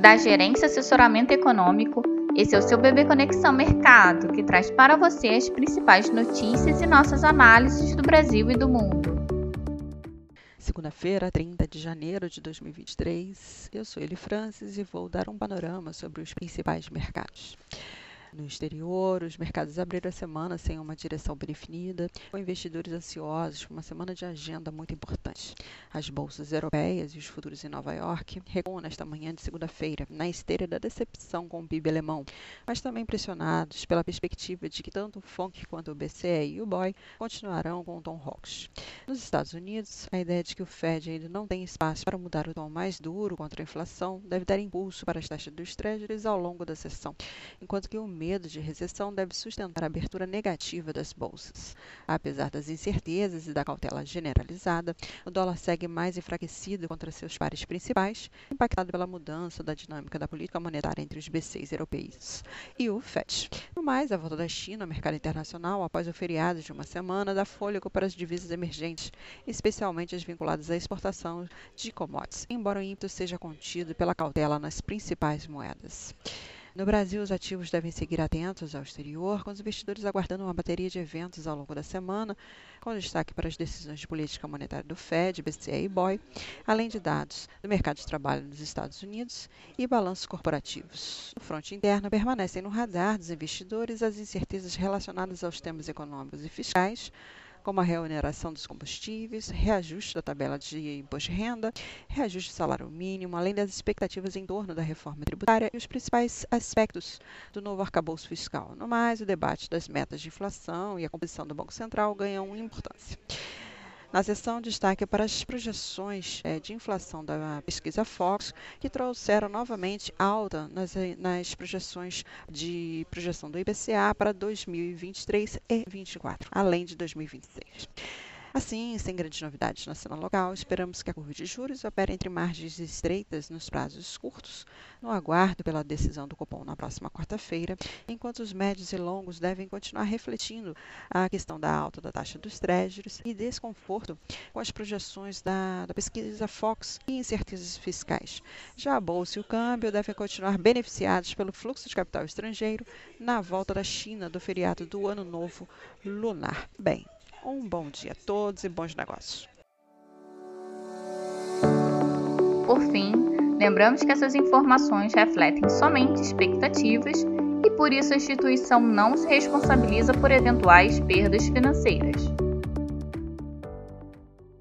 da Gerência Assessoramento Econômico. Esse é o seu Bebê Conexão Mercado, que traz para você as principais notícias e nossas análises do Brasil e do mundo. Segunda-feira, 30 de janeiro de 2023, eu sou Eli Francis e vou dar um panorama sobre os principais mercados. No exterior, os mercados abriram a semana sem uma direção bem definida, com investidores ansiosos por uma semana de agenda muito importante. As bolsas europeias e os futuros em Nova York recuam nesta manhã de segunda-feira, na esteira da decepção com o PIB alemão, mas também pressionados pela perspectiva de que tanto o FONC quanto o BCE e o BOI continuarão com o tom hawkish. Nos Estados Unidos, a ideia de que o Fed ainda não tem espaço para mudar o tom mais duro contra a inflação deve dar impulso para as taxas dos treasuries ao longo da sessão, enquanto que o medo de recessão deve sustentar a abertura negativa das bolsas. Apesar das incertezas e da cautela generalizada, o dólar segue mais enfraquecido contra seus pares principais, impactado pela mudança da dinâmica da política monetária entre os B6 europeus e o FED. No mais, a volta da China ao mercado internacional após o feriado de uma semana dá fôlego para as divisas emergentes, especialmente as vinculadas à exportação de commodities, embora o ímpeto seja contido pela cautela nas principais moedas. No Brasil, os ativos devem seguir atentos ao exterior, com os investidores aguardando uma bateria de eventos ao longo da semana, com destaque para as decisões de política monetária do Fed, BCE e BOE, além de dados do mercado de trabalho nos Estados Unidos e balanços corporativos. No fronte interno, permanecem no radar dos investidores as incertezas relacionadas aos temas econômicos e fiscais, como a reoneração dos combustíveis, reajuste da tabela de imposto de renda, reajuste do salário mínimo, além das expectativas em torno da reforma tributária e os principais aspectos do novo arcabouço fiscal. No mais, o debate das metas de inflação e a composição do Banco Central ganham importância. Na sessão, destaque para as projeções é, de inflação da pesquisa Fox, que trouxeram novamente alta nas, nas projeções de projeção do IPCA para 2023 e 2024, além de 2026. Assim, sem grandes novidades na cena local, esperamos que a curva de juros opere entre margens estreitas nos prazos curtos, no aguardo pela decisão do Copom na próxima quarta-feira, enquanto os médios e longos devem continuar refletindo a questão da alta da taxa dos treasuries e desconforto com as projeções da, da pesquisa Fox e incertezas fiscais. Já a bolsa e o câmbio devem continuar beneficiados pelo fluxo de capital estrangeiro na volta da China do feriado do Ano Novo Lunar. Bem, um bom dia a todos e bons negócios. Por fim, lembramos que essas informações refletem somente expectativas e por isso a instituição não se responsabiliza por eventuais perdas financeiras.